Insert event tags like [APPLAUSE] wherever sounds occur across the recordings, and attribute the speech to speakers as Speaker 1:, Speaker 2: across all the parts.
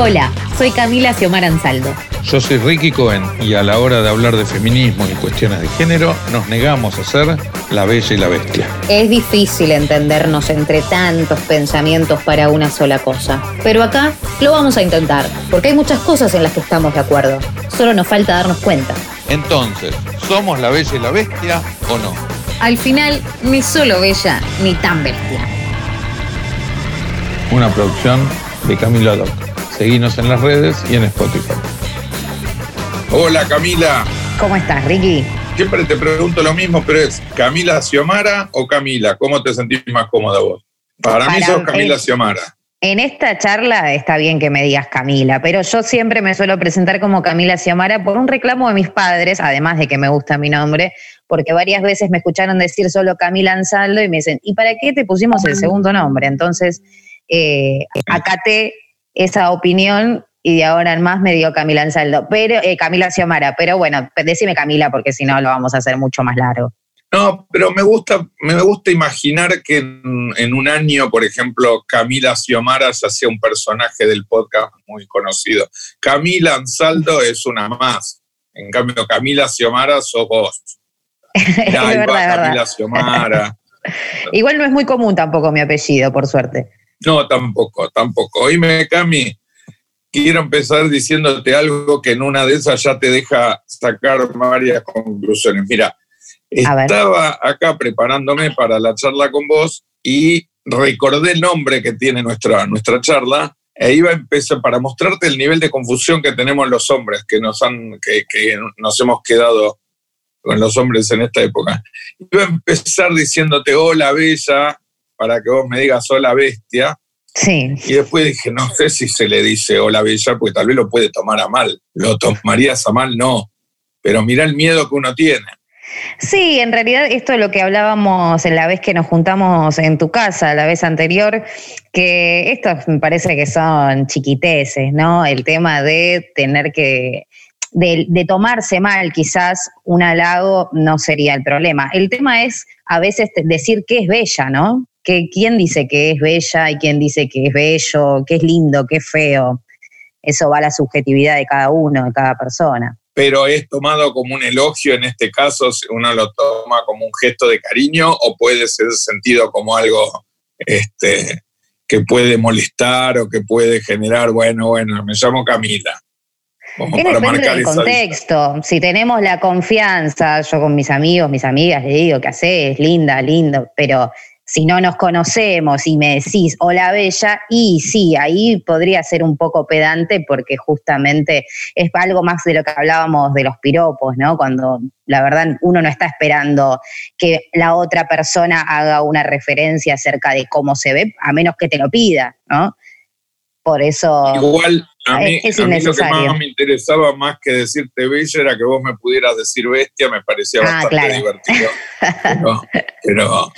Speaker 1: Hola, soy Camila Xiomara Ansaldo.
Speaker 2: Yo soy Ricky Cohen y a la hora de hablar de feminismo y cuestiones de género nos negamos a ser la bella y la bestia.
Speaker 1: Es difícil entendernos entre tantos pensamientos para una sola cosa, pero acá lo vamos a intentar, porque hay muchas cosas en las que estamos de acuerdo. Solo nos falta darnos cuenta.
Speaker 2: Entonces, ¿somos la bella y la bestia o no?
Speaker 1: Al final, ni solo bella ni tan bestia.
Speaker 2: Una producción de Camilo Doc. Seguinos en las redes y en Spotify. Hola Camila.
Speaker 1: ¿Cómo estás, Ricky?
Speaker 2: Siempre te pregunto lo mismo, pero es Camila Xiomara o Camila. ¿Cómo te sentís más cómoda vos? Para, mí sos Camila Xiomara.
Speaker 1: En esta charla está bien que me digas Camila, pero yo siempre me suelo presentar como Camila Xiomara por un reclamo de mis padres, además de que me gusta mi nombre, porque varias veces me escucharon decir solo Camila Ansaldo y me dicen, ¿y para qué te pusimos el segundo nombre? Entonces, eh, acaté esa opinión y de ahora en más me dio Camila Ansaldo, pero eh, Camila Xiomara, pero bueno, decime Camila porque si no lo vamos a hacer mucho más largo.
Speaker 2: No, pero me gusta, me gusta imaginar que en, un año, por ejemplo, Camila Xiomara se hacía un personaje del podcast muy conocido. Camila Ansaldo es una más. En cambio, Camila Xiomara sos vos. [LAUGHS]
Speaker 1: Camila Xiomara. [LAUGHS] Igual no es muy común tampoco mi apellido, por suerte.
Speaker 2: No, tampoco, tampoco. Oíme, Cami, quiero empezar diciéndote algo que en una de esas ya te deja sacar varias conclusiones. Mira, estaba acá preparándome para la charla con vos y recordé el nombre que tiene nuestra, nuestra charla e iba a empezar para mostrarte el nivel de confusión que tenemos los hombres, que nos, han, que, que nos hemos quedado con los hombres en esta época. Iba a empezar diciéndote, hola bella, para que vos me digas hola bestia.
Speaker 1: Sí.
Speaker 2: Y después dije, no sé si se le dice hola bella, porque tal vez lo puede tomar a mal. ¿Lo tomarías a mal? No. Pero mira el miedo que uno tiene.
Speaker 1: Sí, en realidad esto es lo que hablábamos en la vez que nos juntamos en tu casa, la vez anterior, que estos me parece que son chiquiteces, ¿no? El tema de tener que, de, de, tomarse mal quizás un halago no sería el problema. El tema es a veces decir que es bella, ¿no? Que, ¿Quién dice que es bella y quién dice que es bello, que es lindo, que es feo? Eso va a la subjetividad de cada uno, de cada persona
Speaker 2: pero es tomado como un elogio en este caso, uno lo toma como un gesto de cariño o puede ser sentido como algo este, que puede molestar o que puede generar, bueno, bueno, me llamo Camila.
Speaker 1: Como para marcar del contexto. Si tenemos la confianza, yo con mis amigos, mis amigas, le digo que haces, linda, lindo, pero si no nos conocemos y me decís hola bella, y sí, ahí podría ser un poco pedante porque justamente es algo más de lo que hablábamos de los piropos, ¿no? Cuando la verdad uno no está esperando que la otra persona haga una referencia acerca de cómo se ve, a menos que te lo pida, ¿no? Por eso
Speaker 2: Igual, a mí, es, lo que más me interesaba más que decirte bella era que vos me pudieras decir bestia, me parecía ah, bastante divertido. [LAUGHS] Pero,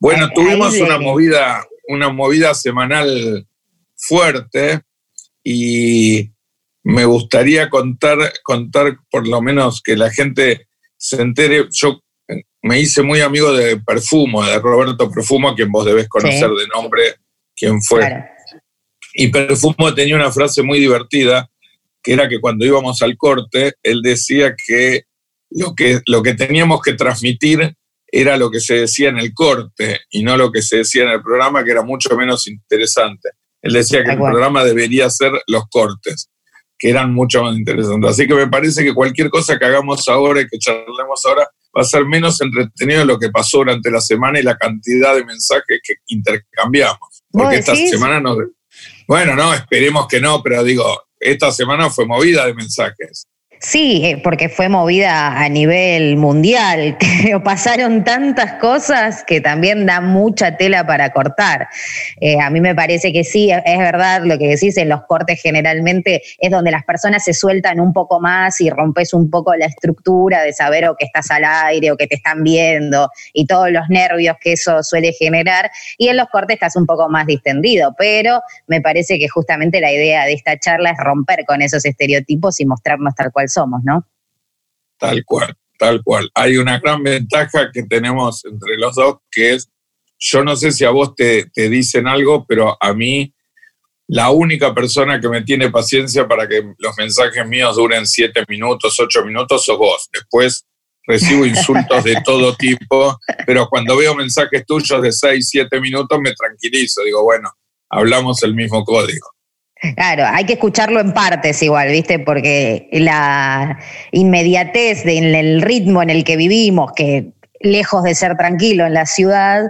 Speaker 2: bueno, tuvimos una movida, una movida semanal fuerte y me gustaría contar, contar por lo menos que la gente se entere. Yo me hice muy amigo de Perfumo, de Roberto Perfumo, a quien vos debés conocer de nombre, quien fue. Y Perfumo tenía una frase muy divertida, que era que cuando íbamos al corte, él decía que lo que, lo que teníamos que transmitir era lo que se decía en el corte y no lo que se decía en el programa, que era mucho menos interesante. Él decía que el programa debería ser los cortes, que eran mucho más interesantes. Así que me parece que cualquier cosa que hagamos ahora y que charlemos ahora va a ser menos entretenido de lo que pasó durante la semana y la cantidad de mensajes que intercambiamos. Porque esta semana nos, bueno, no, esperemos que no, pero digo, esta semana fue movida de mensajes.
Speaker 1: Sí, eh, porque fue movida a nivel mundial. [LAUGHS] Pasaron tantas cosas que también da mucha tela para cortar. Eh, a mí me parece que sí, es verdad lo que decís, en los cortes generalmente es donde las personas se sueltan un poco más y rompes un poco la estructura de saber o que estás al aire o que te están viendo y todos los nervios que eso suele generar. Y en los cortes estás un poco más distendido, pero me parece que justamente la idea de esta charla es romper con esos estereotipos y mostrarnos tal cual somos, ¿no?
Speaker 2: Tal cual, tal cual. Hay una gran ventaja que tenemos entre los dos, que es, yo no sé si a vos te, dicen algo, pero a mí la única persona que me tiene paciencia para que los mensajes míos duren siete minutos, ocho minutos, sos vos. Después recibo insultos de todo tipo, pero cuando veo mensajes tuyos de seis, siete minutos me tranquilizo. Digo, bueno, hablamos el mismo código.
Speaker 1: Claro, hay que escucharlo en partes igual, ¿viste? Porque la inmediatez del ritmo en el que vivimos, que lejos de ser tranquilo en la ciudad,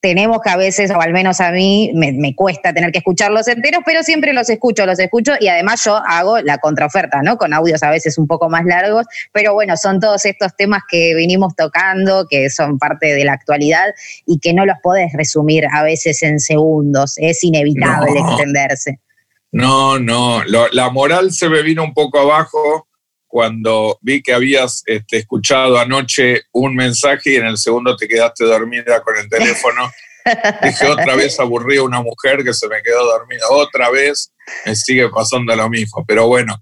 Speaker 1: tenemos que a veces, o al menos a mí, me, cuesta tener que escucharlos enteros, pero siempre los escucho, los escucho y además yo hago la contraoferta, ¿no? Con audios a veces un poco más largos, pero bueno, son todos estos temas que vinimos tocando, que son parte de la actualidad y que no los podés resumir a veces en segundos, es inevitable extenderse.
Speaker 2: No, no, la moral se me vino un poco abajo cuando vi que habías este, escuchado anoche un mensaje y en el segundo te quedaste dormida con el teléfono. [LAUGHS] Dije, otra vez aburrí a una mujer que se me quedó dormida, otra vez me sigue pasando lo mismo. Pero bueno,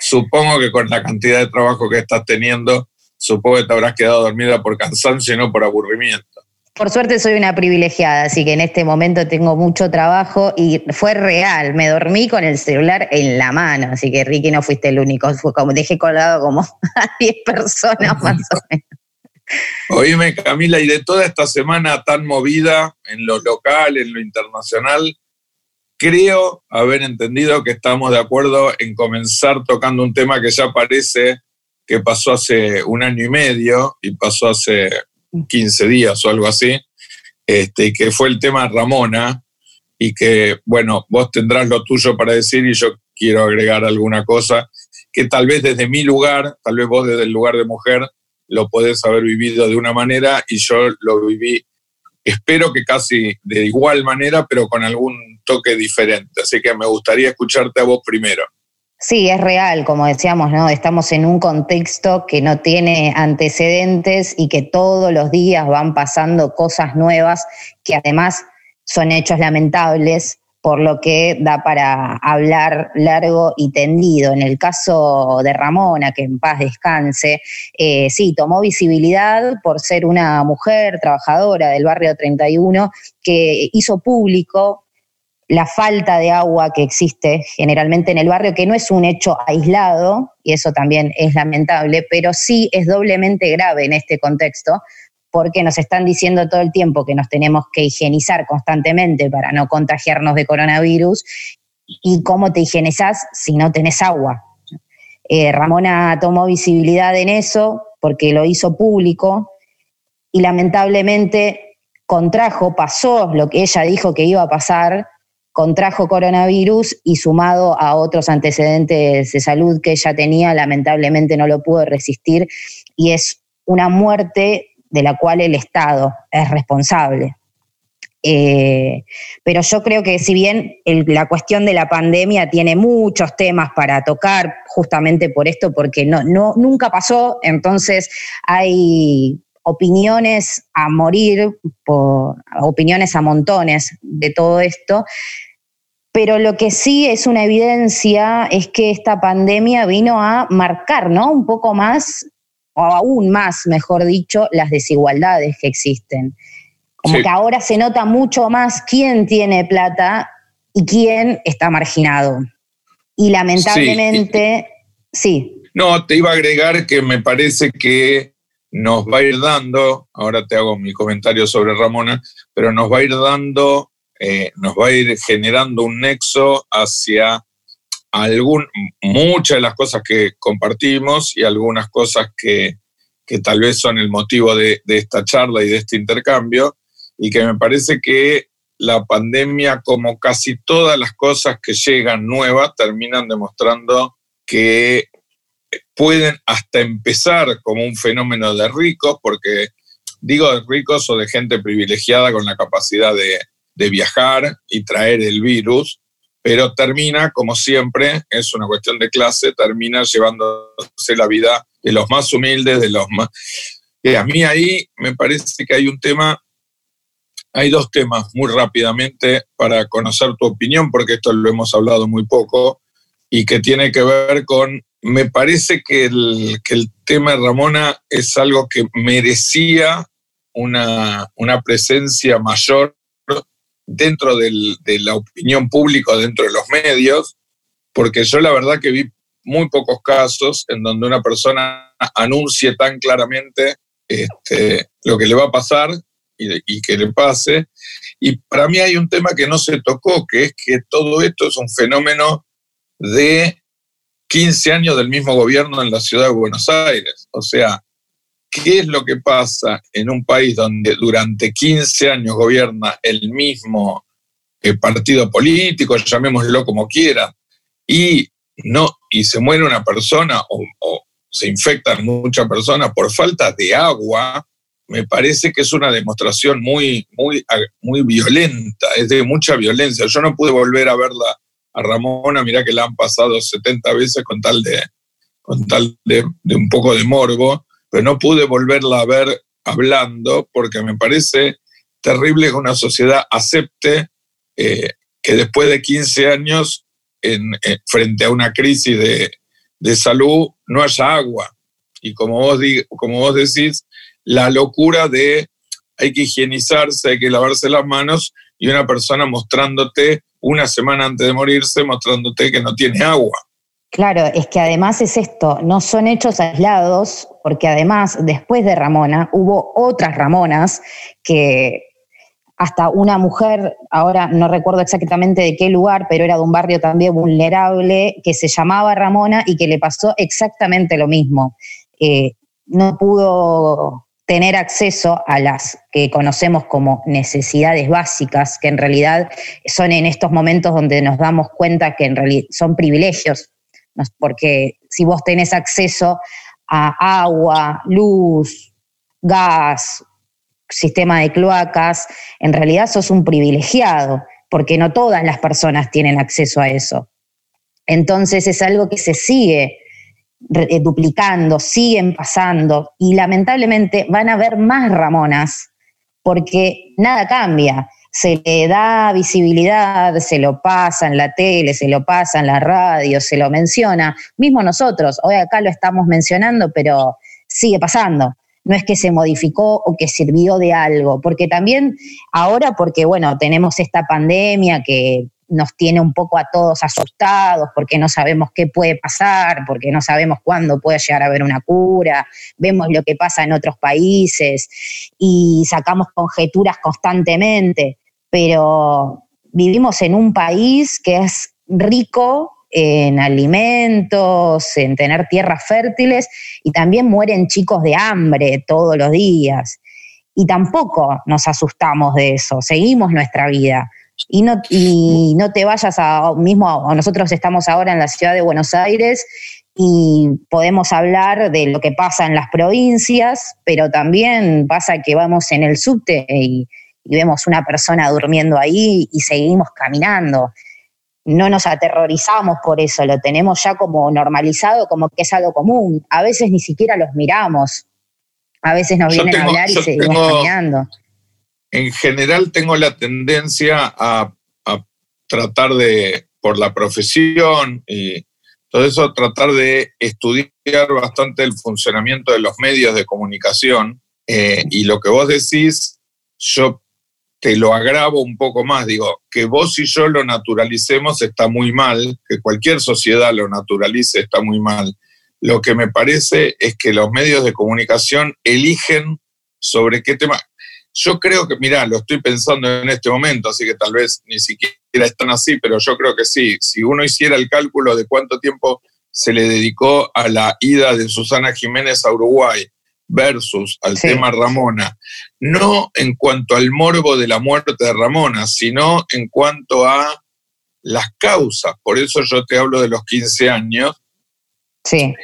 Speaker 2: supongo que con la cantidad de trabajo que estás teniendo, supongo que te habrás quedado dormida por cansancio y no por aburrimiento.
Speaker 1: Por suerte soy una privilegiada, así que en este momento tengo mucho trabajo y fue real. Me dormí con el celular en la mano, así que Ricky no fuiste el único. Fue como dejé colgado como [LAUGHS] a 10 personas más o menos.
Speaker 2: Oíme, Camila, y de toda esta semana tan movida en lo local, en lo internacional, creo haber entendido que estamos de acuerdo en comenzar tocando un tema que ya parece que pasó hace un año y medio y pasó hace 15 días o algo así, este, que fue el tema Ramona, y que, bueno, vos tendrás lo tuyo para decir y yo quiero agregar alguna cosa, que tal vez desde mi lugar, tal vez vos desde el lugar de mujer, lo podés haber vivido de una manera y yo lo viví, espero que casi de igual manera, pero con algún toque diferente. Así que me gustaría escucharte a vos primero.
Speaker 1: Sí, es real, como decíamos, ¿no? Estamos en un contexto que no tiene antecedentes y que todos los días van pasando cosas nuevas que además son hechos lamentables, por lo que da para hablar largo y tendido. En el caso de Ramona, que en paz descanse, eh, sí, tomó visibilidad por ser una mujer trabajadora del barrio 31 que hizo público la falta de agua que existe generalmente en el barrio, que no es un hecho aislado, y eso también es lamentable, pero sí es doblemente grave en este contexto, porque nos están diciendo todo el tiempo que nos tenemos que higienizar constantemente para no contagiarnos de coronavirus, y cómo te higienizás si no tenés agua. Eh, Ramona tomó visibilidad en eso porque lo hizo público y lamentablemente contrajo, pasó lo que ella dijo que iba a pasar, contrajo coronavirus y sumado a otros antecedentes de salud que ella tenía, lamentablemente no lo pudo resistir y es una muerte de la cual el Estado es responsable. Eh, pero yo creo que si bien la cuestión de la pandemia tiene muchos temas para tocar, justamente por esto, porque no, no, nunca pasó, entonces hay opiniones a morir, por, opiniones a montones de todo esto, pero lo que sí es una evidencia es que esta pandemia vino a marcar, ¿no? Un poco más, o aún más, mejor dicho, las desigualdades que existen. Como que ahora se nota mucho más quién tiene plata y quién está marginado. Y lamentablemente, sí.
Speaker 2: No, te iba a agregar que me parece que nos va a ir dando, ahora te hago mi comentario sobre Ramona, pero nos va a ir dando, eh, nos va a ir generando un nexo hacia algún, muchas de las cosas que compartimos y algunas cosas que, tal vez son el motivo de, de esta charla y de este intercambio, y que me parece que la pandemia, como casi todas las cosas que llegan nuevas, terminan demostrando que pueden hasta empezar como un fenómeno de ricos, porque digo de ricos o de gente privilegiada con la capacidad de, viajar y traer el virus, pero termina, como siempre, es una cuestión de clase, termina llevándose la vida de los más humildes, de los más... Y a mí ahí me parece que hay un tema, hay dos temas muy rápidamente para conocer tu opinión, porque esto lo hemos hablado muy poco, y que tiene que ver con me parece que el, tema de Ramona es algo que merecía una, presencia mayor dentro de la opinión pública, dentro de los medios, porque yo la verdad que vi muy pocos casos en donde una persona anuncie tan claramente este, lo que le va a pasar y, que le pase. Y para mí hay un tema que no se tocó, que es que todo esto es un fenómeno de 15 años del mismo gobierno en la ciudad de Buenos Aires. O sea, ¿qué es lo que pasa en un país donde durante 15 años gobierna el mismo eh, partido político, llamémoslo como quiera, y, no, y se muere una persona o, o se infectan muchas personas por falta de agua, me parece que es una demostración muy, muy, muy violenta, es de mucha violencia. Yo no pude volver a verla a Ramona, mirá que la han pasado 70 veces con tal de, con tal de, un poco de morbo, pero no pude volverla a ver hablando porque me parece terrible que una sociedad acepte eh, que después de 15 años, en, frente a una crisis de, de, salud, no haya agua. Y como vos, como vos decís, la locura de hay que higienizarse, hay que lavarse las manos y una persona mostrándote una semana antes de morirse, mostrándote que no tiene agua.
Speaker 1: Claro, es que además es esto, no son hechos aislados, porque además después de Ramona hubo otras Ramonas que hasta una mujer, ahora no recuerdo exactamente de qué lugar, pero era de un barrio también vulnerable, que se llamaba Ramona y que le pasó exactamente lo mismo. Eh, no pudo tener acceso a las que conocemos como necesidades básicas, que en realidad son en estos momentos donde nos damos cuenta que en realidad son privilegios, porque si vos tenés acceso a agua, luz, gas, sistema de cloacas, en realidad sos un privilegiado, porque no todas las personas tienen acceso a eso. Entonces es algo que se sigue duplicando, siguen pasando y lamentablemente van a haber más Ramonas porque nada cambia. Se le da visibilidad, se lo pasa en la tele, se lo pasa en la radio, se lo menciona. Mismo nosotros, hoy acá lo estamos mencionando, pero sigue pasando. No es que se modificó o que sirvió de algo, porque también ahora, porque bueno, tenemos esta pandemia que nos tiene un poco a todos asustados porque no sabemos qué puede pasar, porque no sabemos cuándo puede llegar a haber una cura, vemos lo que pasa en otros países y sacamos conjeturas constantemente, pero vivimos en un país que es rico en alimentos, en tener tierras fértiles y también mueren chicos de hambre todos los días. Y tampoco nos asustamos de eso, seguimos nuestra vida y no, y no te vayas a mismo, nosotros estamos ahora en la ciudad de Buenos Aires y podemos hablar de lo que pasa en las provincias, pero también pasa que vamos en el subte y, vemos una persona durmiendo ahí y seguimos caminando. No nos aterrorizamos por eso, lo tenemos ya como normalizado, como que es algo común. A veces ni siquiera los miramos. A veces nos vienen a hablar y seguimos caminando
Speaker 2: en general tengo la tendencia a, tratar de, por la profesión y todo eso, tratar de estudiar bastante el funcionamiento de los medios de comunicación. Eh, y lo que vos decís, yo te lo agravo un poco más. Digo, que vos y yo lo naturalicemos está muy mal, que cualquier sociedad lo naturalice está muy mal. Lo que me parece es que los medios de comunicación eligen sobre qué tema. Yo creo que, mira, lo estoy pensando en este momento, así que tal vez ni siquiera están así, pero yo creo que sí. Si uno hiciera el cálculo de cuánto tiempo se le dedicó a la ida de Susana Jiménez a Uruguay versus al tema Ramona, no en cuanto al morbo de la muerte de Ramona, sino en cuanto a las causas. Por eso yo te hablo de los 15 años.
Speaker 1: Sí.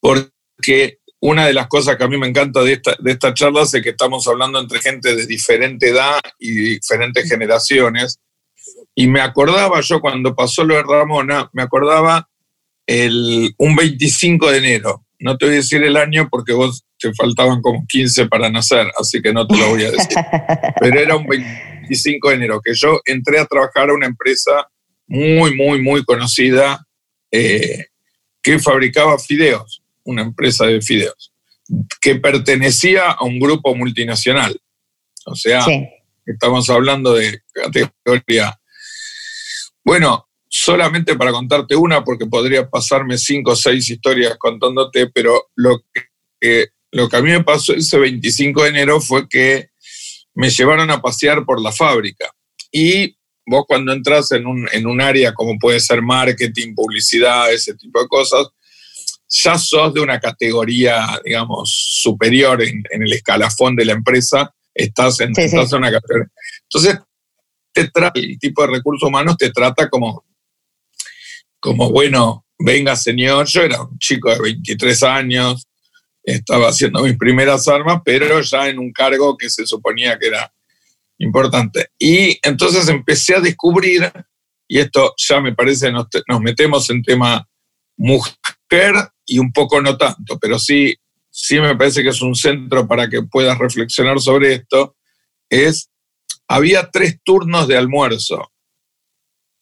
Speaker 2: Porque una de las cosas que a mí me encanta de esta, de esta charla es que estamos hablando entre gente de diferente edad y diferentes generaciones. Y me acordaba yo cuando pasó lo de Ramona, me acordaba el, un 25 de enero. No te voy a decir el año porque vos te faltaban como 15 para nacer, así que no te lo voy a decir. [LAUGHS] Pero era un 25 de enero que yo entré a trabajar a una empresa muy, muy, muy conocida eh, que fabricaba fideos una empresa de fideos, que pertenecía a un grupo multinacional. O sea, estamos hablando de categoría. Bueno, solamente para contarte una, porque podría pasarme cinco o seis historias contándote, pero lo que, lo que a mí me pasó ese 25 de enero fue que me llevaron a pasear por la fábrica. Y vos cuando entras en un, en un área como puede ser marketing, publicidad, ese tipo de cosas, ya sos de una categoría, digamos, superior en, el escalafón de la empresa, estás en, una categoría. Entonces, te el tipo de recursos humanos te trata como, como, bueno, venga señor, yo era un chico de 23 años, estaba haciendo mis primeras armas, pero ya en un cargo que se suponía que era importante. Y entonces empecé a descubrir, y esto ya me parece, nos, nos metemos en tema mujer y un poco no tanto, pero sí, sí me parece que es un centro para que puedas reflexionar sobre esto, es, había tres turnos de almuerzo.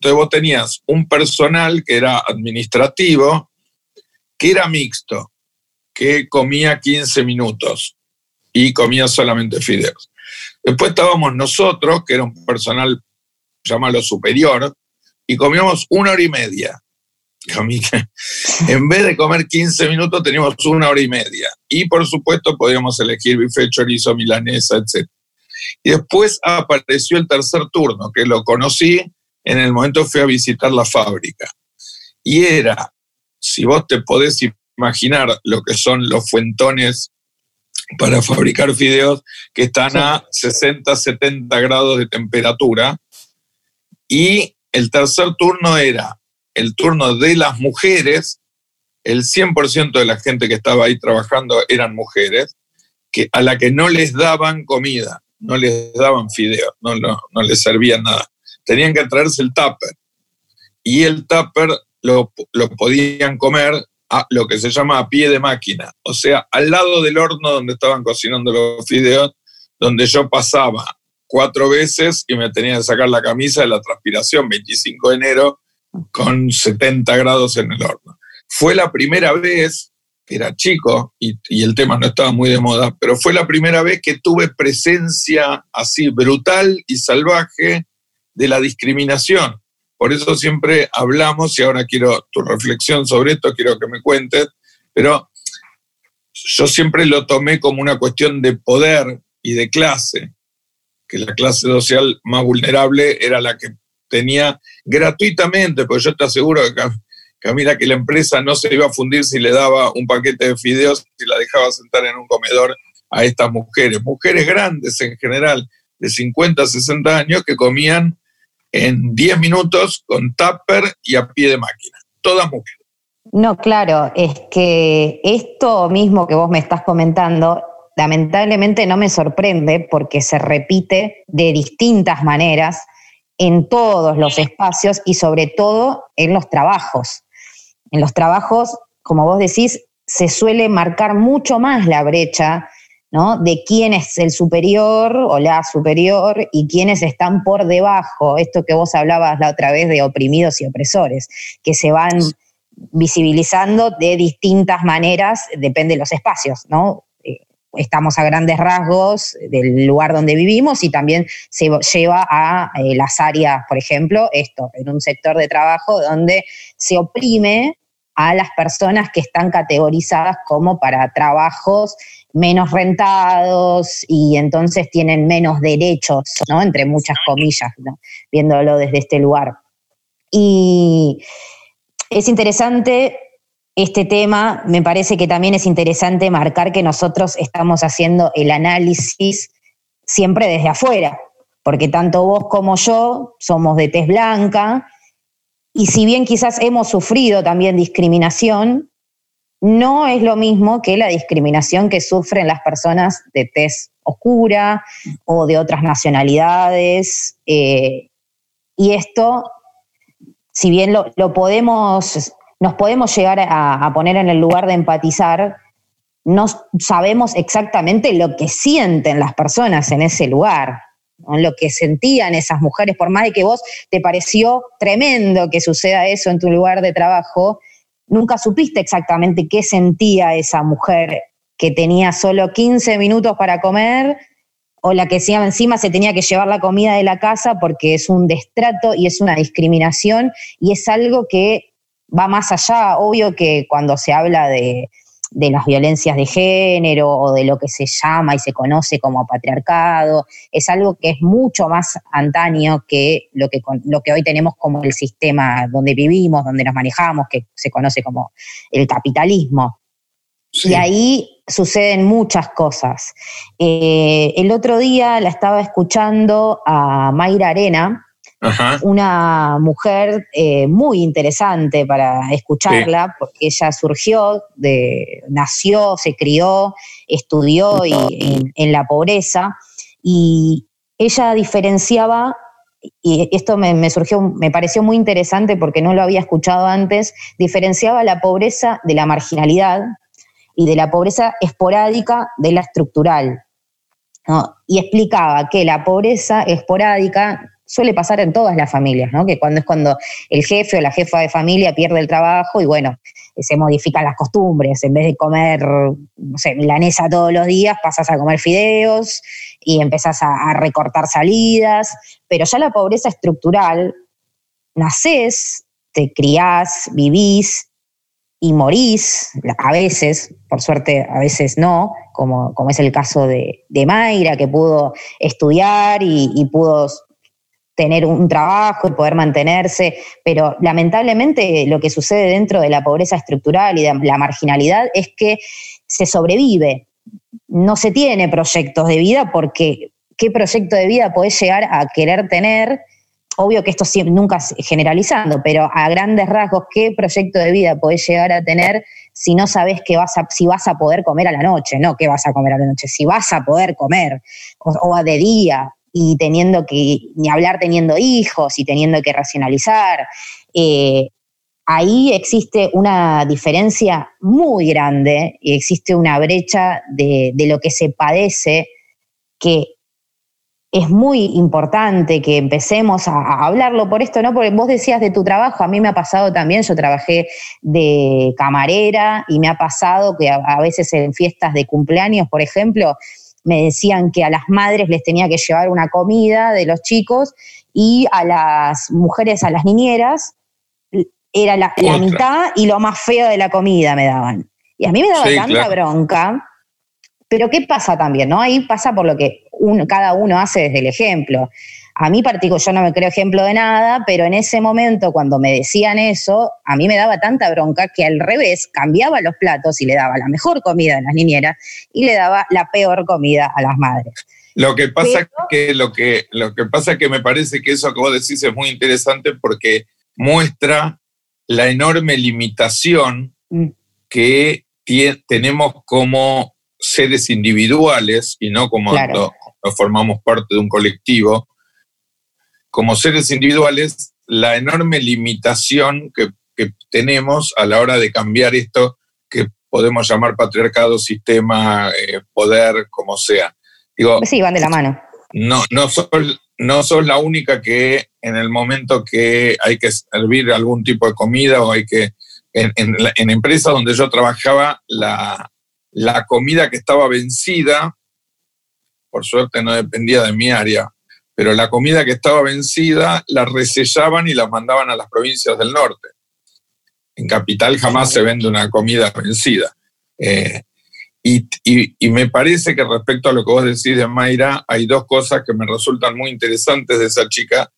Speaker 2: Entonces vos tenías un personal que era administrativo, que era mixto, que comía 15 minutos y comía solamente fideos. Después estábamos nosotros, que era un personal, llámalo superior, y comíamos una hora y media. En vez de comer 15 minutos, teníamos una hora y media. Y por supuesto, podíamos elegir bife, chorizo, milanesa, etc. Y después apareció el tercer turno, que lo conocí en el momento que fui a visitar la fábrica. Y era, si vos te podés imaginar lo que son los fuentones para fabricar fideos que están a 60, 70 grados de temperatura. Y el tercer turno era el turno de las mujeres, el 100% de la gente que estaba ahí trabajando eran mujeres, que, a la que no les daban comida, no les daban fideos, no, no, no les servían nada. Tenían que traerse el tupper. Y el tupper lo, lo podían comer a lo que se llama a pie de máquina, o sea, al lado del horno donde estaban cocinando los fideos, donde yo pasaba cuatro veces y me tenía que sacar la camisa de la transpiración 25 de enero con 70 grados en el horno. Fue la primera vez, era chico y, y el tema no estaba muy de moda, pero fue la primera vez que tuve presencia así brutal y salvaje de la discriminación por eso siempre hablamos, y ahora quiero tu reflexión sobre esto, quiero que me cuentes, pero yo siempre lo tomé como una cuestión de poder y de clase, que la clase social más vulnerable era la que tenía gratuitamente, porque yo te aseguro que Camila, que la empresa no se iba a fundir si le daba un paquete de fideos y la dejaba sentar en un comedor a estas mujeres, mujeres grandes en general, de 50, 60 años, que comían en 10 minutos con tupper y a pie de máquina. Todas mujeres.
Speaker 1: No, claro, es que esto mismo que vos me estás comentando, lamentablemente no me sorprende porque se repite de distintas maneras en todos los espacios y sobre todo en los trabajos. En los trabajos, como vos decís, se suele marcar mucho más la brecha ¿no? de quién es el superior o la superior y quiénes están por debajo, esto que vos hablabas la otra vez de oprimidos y opresores, que se van visibilizando de distintas maneras, depende de los espacios, ¿no? Estamos a grandes rasgos del lugar donde vivimos y también se lleva a eh, las áreas, por ejemplo, esto, en un sector de trabajo donde se oprime a las personas que están categorizadas como para trabajos menos rentados y entonces tienen menos derechos, ¿no? Entre muchas comillas, viéndolo desde este lugar. Y es interesante este tema, me parece que también es interesante marcar que nosotros estamos haciendo el análisis siempre desde afuera, porque tanto vos como yo somos de tez blanca, y si bien quizás hemos sufrido también discriminación, no es lo mismo que la discriminación que sufren las personas de tez oscura o de otras nacionalidades. Eh, y esto, si bien lo, podemos, nos podemos llegar a, poner en el lugar de empatizar, no sabemos exactamente lo que sienten las personas en ese lugar, lo que sentían esas mujeres, por más de que vos te pareció tremendo que suceda eso en tu lugar de trabajo, nunca supiste exactamente qué sentía esa mujer que tenía solo 15 minutos para comer o la que encima se tenía que llevar la comida de la casa porque es un destrato y es una discriminación y es algo que va más allá, obvio que cuando se habla de, de las violencias de género o de lo que se llama y se conoce como patriarcado, es algo que es mucho más antaño que lo que, lo que hoy tenemos como el sistema donde vivimos, donde nos manejamos, que se conoce como el capitalismo. Y ahí suceden muchas cosas. Eh, el otro día la estaba escuchando a Mayra Arena, una mujer eh, muy interesante para escucharla, porque ella surgió, de, nació, se crió, estudió en, la pobreza, y ella diferenciaba y esto me, surgió, me pareció muy interesante porque no lo había escuchado antes, diferenciaba la pobreza de la marginalidad, y de la pobreza esporádica de la estructural. Y explicaba que la pobreza esporádica suele pasar en todas las familias, ¿no? que cuando es cuando el jefe o la jefa de familia pierde el trabajo y bueno, se modifican las costumbres, en vez de comer, no sé, milanesa todos los días, pasas a comer fideos y empezás a, recortar salidas, pero ya la pobreza estructural, nacés, te criás, vivís y morís, a veces, por suerte a veces no, como, es el caso de, Mayra, que pudo estudiar y, pudo tener un trabajo y poder mantenerse, pero lamentablemente lo que sucede dentro de la pobreza estructural y de la marginalidad es que se sobrevive, no se tiene proyectos de vida porque qué proyecto de vida podés llegar a querer tener obvio que esto nunca es generalizando, pero a grandes rasgos, ¿qué proyecto de vida podés llegar a tener si no sabes que vas a, si vas a poder comer a la noche? No, ¿qué vas a comer a la noche? Si vas a poder comer, o, de día, y teniendo que, ni hablar teniendo hijos y teniendo que racionalizar. Eh, ahí existe una diferencia muy grande y existe una brecha de, de lo que se padece que es muy importante que empecemos a, hablarlo por esto, ¿no? Porque vos decías de tu trabajo, a mí me ha pasado también, yo trabajé de camarera y me ha pasado que a, veces en fiestas de cumpleaños, por ejemplo, me decían que a las madres les tenía que llevar una comida de los chicos y a las mujeres, a las niñeras, era la, mitad y lo más feo de la comida me daban. Y a mí me daba tanta bronca. Pero ¿qué pasa también? ¿no? Ahí pasa por lo que cada uno hace desde el ejemplo. A mí particular, yo no me creo ejemplo de nada, pero en ese momento cuando me decían eso, a mí me daba tanta bronca que al revés cambiaba los platos y le daba la mejor comida a las niñeras y le daba la peor comida a las madres.
Speaker 2: Lo que pasa que lo que lo que pasa que me parece que eso que vos decís es muy interesante porque muestra la enorme limitación mm. que tenemos como seres individuales y no como formamos parte de un colectivo, como seres individuales, la enorme limitación que, tenemos a la hora de cambiar esto que podemos llamar patriarcado, sistema, eh, poder, como sea.
Speaker 1: Digo, sí, van de la mano.
Speaker 2: No, no, sos, no sos la única que en el momento que hay que servir algún tipo de comida o hay que... En, en, en empresas donde yo trabajaba, la, la comida que estaba vencida por suerte no dependía de mi área, pero la comida que estaba vencida la resellaban y la mandaban a las provincias del norte. En Capital jamás se vende una comida vencida. Eh, y, me parece que respecto a lo que vos decís de Mayra, hay dos cosas que me resultan muy interesantes de esa chica.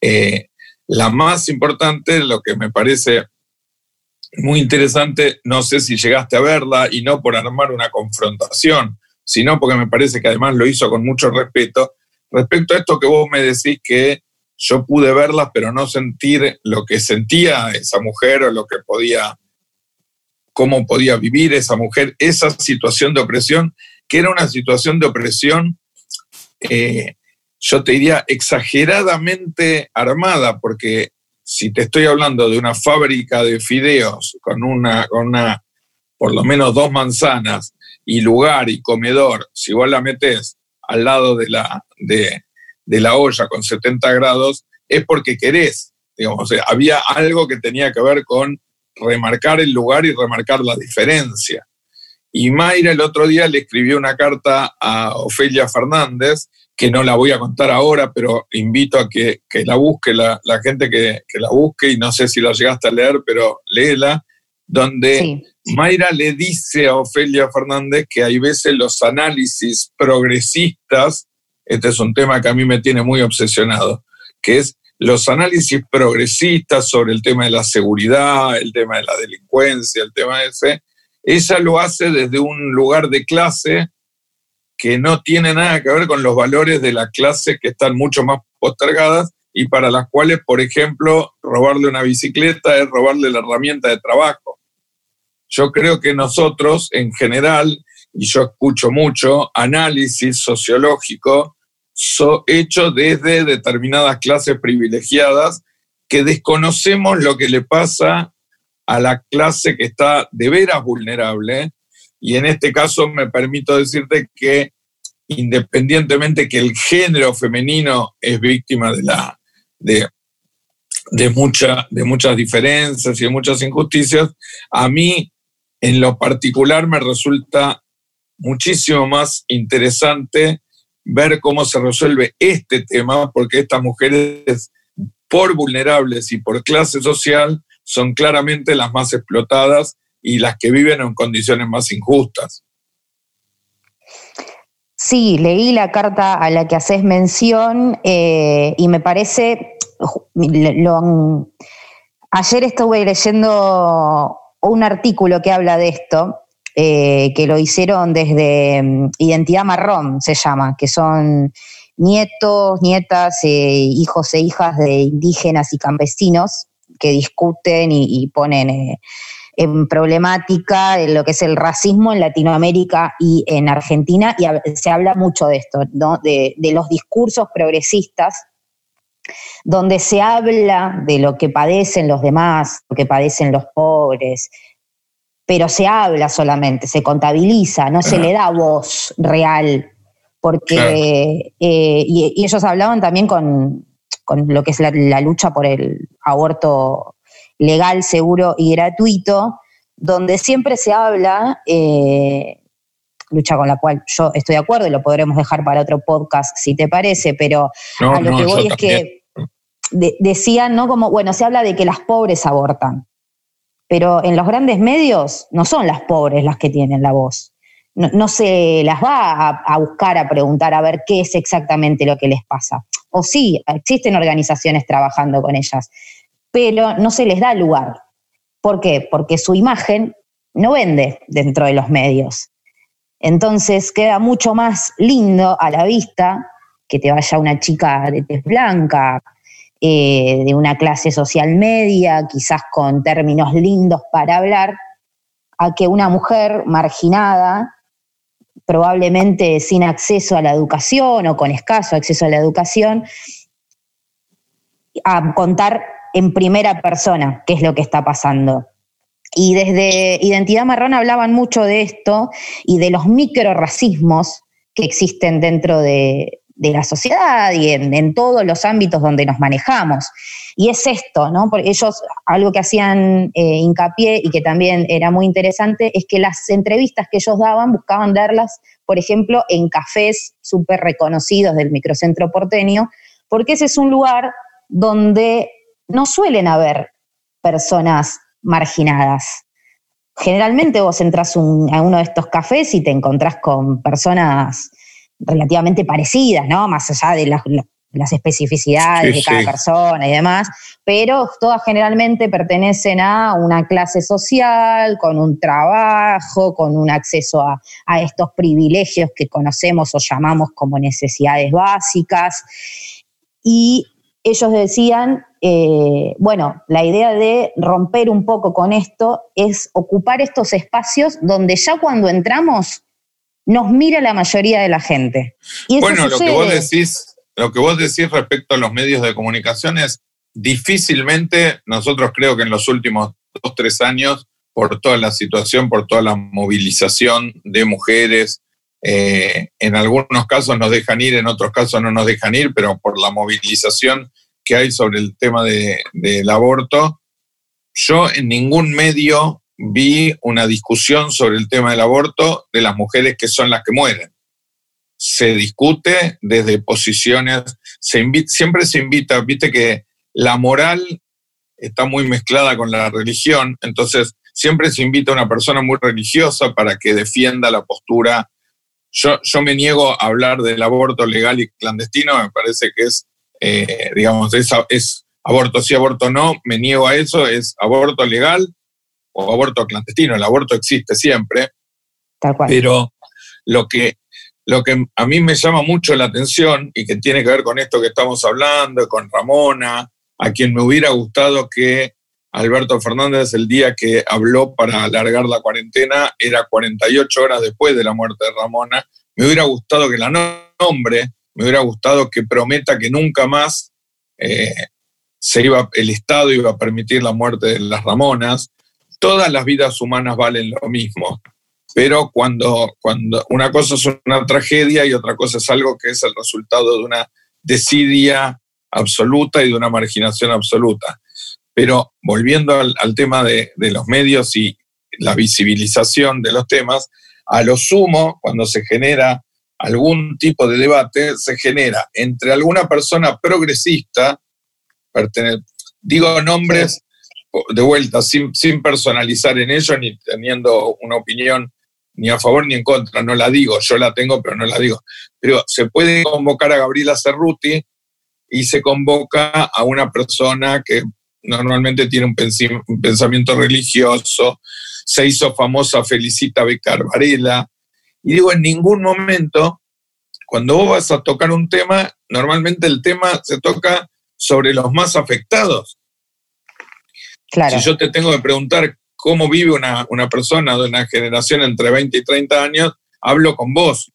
Speaker 2: Eh, la más importante, lo que me parece muy interesante, no sé si llegaste a verla y no por armar una confrontación, sino porque me parece que además lo hizo con mucho respeto. Respecto a esto que vos me decís que yo pude verlas, pero no sentir lo que sentía esa mujer o lo que podía, cómo podía vivir esa mujer, esa situación de opresión, que era una situación de opresión, eh, yo te diría, exageradamente armada, porque si te estoy hablando de una fábrica de fideos con una, con una por lo menos dos manzanas y lugar y comedor, si vos la metes al lado de la, de, la olla con 70 grados, es porque querés. Digamos, había algo que tenía que ver con remarcar el lugar y remarcar la diferencia. Y Mayra el otro día le escribió una carta a Ofelia Fernández, que no la voy a contar ahora, pero invito a que, la busque, la, gente que, la busque, y no sé si la llegaste a leer, pero léela, donde Mayra le dice a Ofelia Fernández que hay veces los análisis progresistas, este es un tema que a mí me tiene muy obsesionado, que es los análisis progresistas sobre el tema de la seguridad, el tema de la delincuencia, el tema ese, ella lo hace desde un lugar de clase que no tiene nada que ver con los valores de la clase que están mucho más postergadas y para las cuales, por ejemplo, robarle una bicicleta es robarle la herramienta de trabajo. Yo creo que nosotros, en general, y yo escucho mucho, análisis sociológico hecho desde determinadas clases privilegiadas que desconocemos lo que le pasa a la clase que está de veras vulnerable. Y en este caso me permito decirte que independientemente que el género femenino es víctima de, la, de, de, de muchas diferencias y de muchas injusticias, a mí en lo particular me resulta muchísimo más interesante ver cómo se resuelve este tema, porque estas mujeres, por vulnerables y por clase social, son claramente las más explotadas y las que viven en condiciones más injustas.
Speaker 1: Sí, leí la carta a la que haces mención eh, y me parece, ayer estuve leyendo un artículo que habla de esto eh, que lo hicieron desde mm, Identidad Marrón, se llama, que son nietos, nietas, eh, hijos e hijas de indígenas y campesinos que discuten y, ponen eh, en problemática lo que es el racismo en Latinoamérica y en Argentina, y se habla mucho de esto, de, de los discursos progresistas donde se habla de lo que padecen los demás, lo que padecen los pobres, pero se habla solamente, se contabiliza, no se le da voz real, porque, eh, y, ellos hablaban también con, lo que es la, lucha por el aborto legal, seguro y gratuito, donde siempre se habla, eh, lucha con la cual yo estoy de acuerdo y lo podremos dejar para otro podcast si te parece, pero a lo que voy es que decían, ¿no? Como, bueno, se habla de que las pobres abortan pero en los grandes medios no son las pobres las que tienen la voz. No, se las va a, buscar, a preguntar, a ver qué es exactamente lo que les pasa. O sí, existen organizaciones trabajando con ellas, pero no se les da lugar. ¿Por qué? Porque su imagen no vende dentro de los medios. Entonces queda mucho más lindo a la vista que te vaya una chica de tez blanca, eh, de una clase social media, quizás con términos lindos para hablar, a que una mujer marginada, probablemente sin acceso a la educación o con escaso acceso a la educación, a contar en primera persona qué es lo que está pasando. Y desde Identidad Marrón hablaban mucho de esto y de los microracismos que existen dentro de, de la sociedad y en, todos los ámbitos donde nos manejamos. Y es esto, ¿no? Porque ellos, algo que hacían eh, hincapié y que también era muy interesante, es que las entrevistas que ellos daban buscaban darlas, por ejemplo, en cafés súper reconocidos del microcentro porteño, porque ese es un lugar donde no suelen haber personas marginadas. Generalmente vos entras a uno de estos cafés y te encontrás con personas relativamente parecidas, ¿no? Más allá de las, especificidades de cada persona y demás, pero todas generalmente pertenecen a una clase social, con un trabajo, con un acceso a, estos privilegios que conocemos o llamamos como necesidades básicas. Y ellos decían, eh, bueno, la idea de romper un poco con esto es ocupar estos espacios donde ya cuando entramos nos mira la mayoría de la gente.
Speaker 2: bueno, lo que vos decís, lo que vos decís respecto a los medios de comunicación es difícilmente, nosotros creo que en los últimos dos, tres años, por toda la situación, por toda la movilización de mujeres, eh, en algunos casos nos dejan ir, en otros casos no nos dejan ir, pero por la movilización que hay sobre el tema del aborto, yo en ningún medio vi una discusión sobre el tema del aborto de las mujeres que son las que mueren. Se discute desde posiciones, siempre se invita, viste que la moral está muy mezclada con la religión, entonces siempre se invita a una persona muy religiosa para que defienda la postura. Yo, yo me niego a hablar del aborto legal y clandestino, me parece que es, eh, digamos, es aborto sí, aborto no, me niego a eso, es aborto legal o aborto clandestino, el aborto existe siempre. Tal cual. Pero lo que, lo que a mí me llama mucho la atención y que tiene que ver con esto que estamos hablando, con Ramona, a quien me hubiera gustado que Alberto Fernández el día que habló para alargar la cuarentena era 48 horas después de la muerte de Ramona. Me hubiera gustado que la nombre, me hubiera gustado que prometa que nunca más eh, se iba, el Estado iba a permitir la muerte de las Ramonas. Todas las vidas humanas valen lo mismo, pero cuando, cuando una cosa es una tragedia y otra cosa es algo que es el resultado de una desidia absoluta y de una marginación absoluta. Pero volviendo al, tema de, de, los medios y la visibilización de los temas, a lo sumo, cuando se genera algún tipo de debate, se genera entre alguna persona progresista, digo nombres de vuelta, sin, sin personalizar en ello, ni teniendo una opinión ni a favor ni en contra, no la digo, yo la tengo, pero no la digo. Pero se puede convocar a Gabriela Cerruti y se convoca a una persona que normalmente tiene un, pensamiento religioso, se hizo famosa Felicita Becar Varela, y digo, en ningún momento, cuando vos vas a tocar un tema, normalmente el tema se toca sobre los más afectados. Claro. Si yo te tengo que preguntar cómo vive una, una persona de una generación entre 20 y 30 años, hablo con vos.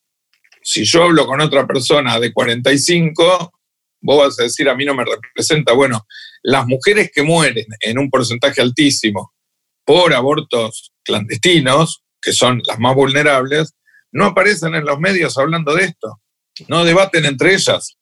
Speaker 2: Si yo hablo con otra persona de 45, vos vas a decir, a mí no me representa. Bueno, las mujeres que mueren en un porcentaje altísimo por abortos clandestinos, que son las más vulnerables, no aparecen en los medios hablando de esto, no debaten entre ellas.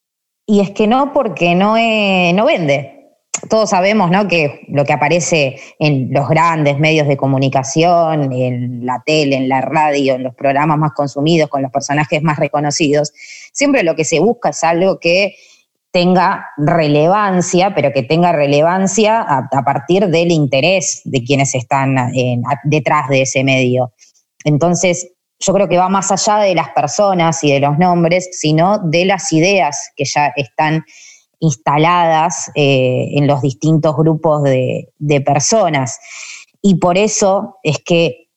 Speaker 1: Y es que no, porque no, no vende. Todos sabemos ¿no? que lo que aparece en los grandes medios de comunicación, en la tele, en la radio, en los programas más consumidos, con los personajes más reconocidos, siempre lo que se busca es algo que tenga relevancia, pero que tenga relevancia a, partir del interés de quienes están detrás de ese medio. Entonces, yo creo que va más allá de las personas y de los nombres, sino de las ideas que ya están instaladas eh, en los distintos grupos de personas. Y por eso es que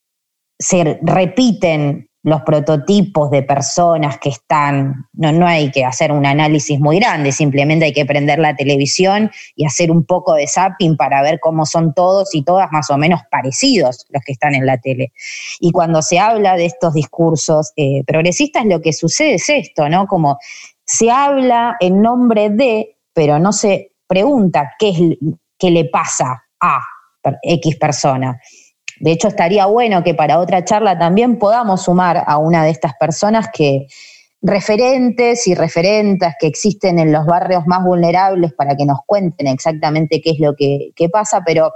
Speaker 1: se repiten los prototipos de personas que están, no, no hay que hacer un análisis muy grande, simplemente hay que prender la televisión y hacer un poco de zapping para ver cómo son todos y todas más o menos parecidos los que están en la tele. Y cuando se habla de estos discursos eh, progresistas, lo que sucede es esto, ¿no? Como se habla en nombre de, pero no se pregunta qué, es, qué le pasa a X persona. De hecho, estaría bueno que para otra charla también podamos sumar a una de estas personas que referentes y referentas que existen en los barrios más vulnerables para que nos cuenten exactamente qué es lo que, pasa, pero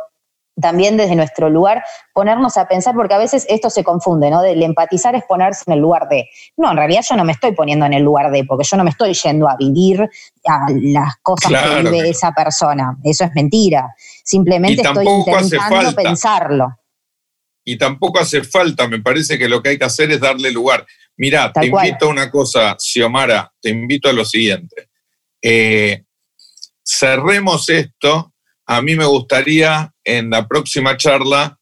Speaker 1: también desde nuestro lugar ponernos a pensar, porque a veces esto se confunde, ¿no? Del empatizar es ponerse en el lugar de. No, en realidad yo no me estoy poniendo en el lugar de, porque yo no me estoy yendo a vivir a las cosas que vive esa persona. Eso es mentira. Simplemente estoy intentando pensarlo
Speaker 2: y tampoco hace falta, me parece que lo que hay que hacer es darle lugar. Mirá, te invito a una cosa, Xiomara, te invito a lo siguiente. Eh, cerremos esto. A mí me gustaría en la próxima charla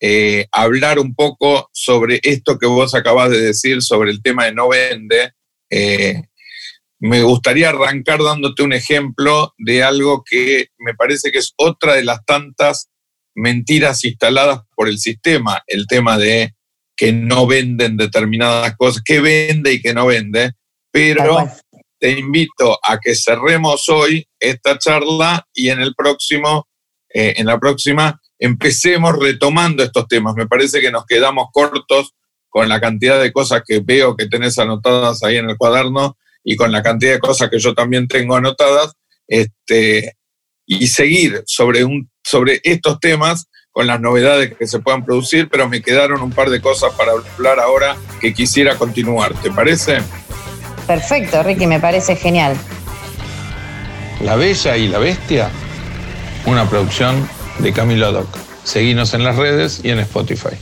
Speaker 2: eh, hablar un poco sobre esto que vos acabas de decir sobre el tema de no vende. Eh, me gustaría arrancar dándote un ejemplo de algo que me parece que es otra de las tantas mentiras instaladas por el sistema, el tema de que no venden determinadas cosas, que vende y que no vende, pero te invito a que cerremos hoy esta charla y en el próximo, eh, en la próxima, empecemos retomando estos temas. Me parece que nos quedamos cortos con la cantidad de cosas que veo que tenés anotadas ahí en el cuaderno y con la cantidad de cosas que yo también tengo anotadas, este, y seguir sobre un sobre estos temas con las novedades que se puedan producir, pero me quedaron un par de cosas para hablar ahora que quisiera continuar. ¿Te parece?
Speaker 1: Perfecto, Ricky, me parece genial.
Speaker 3: La Bella y la Bestia, una producción de Camilo Doc. Seguinos en las redes y en Spotify.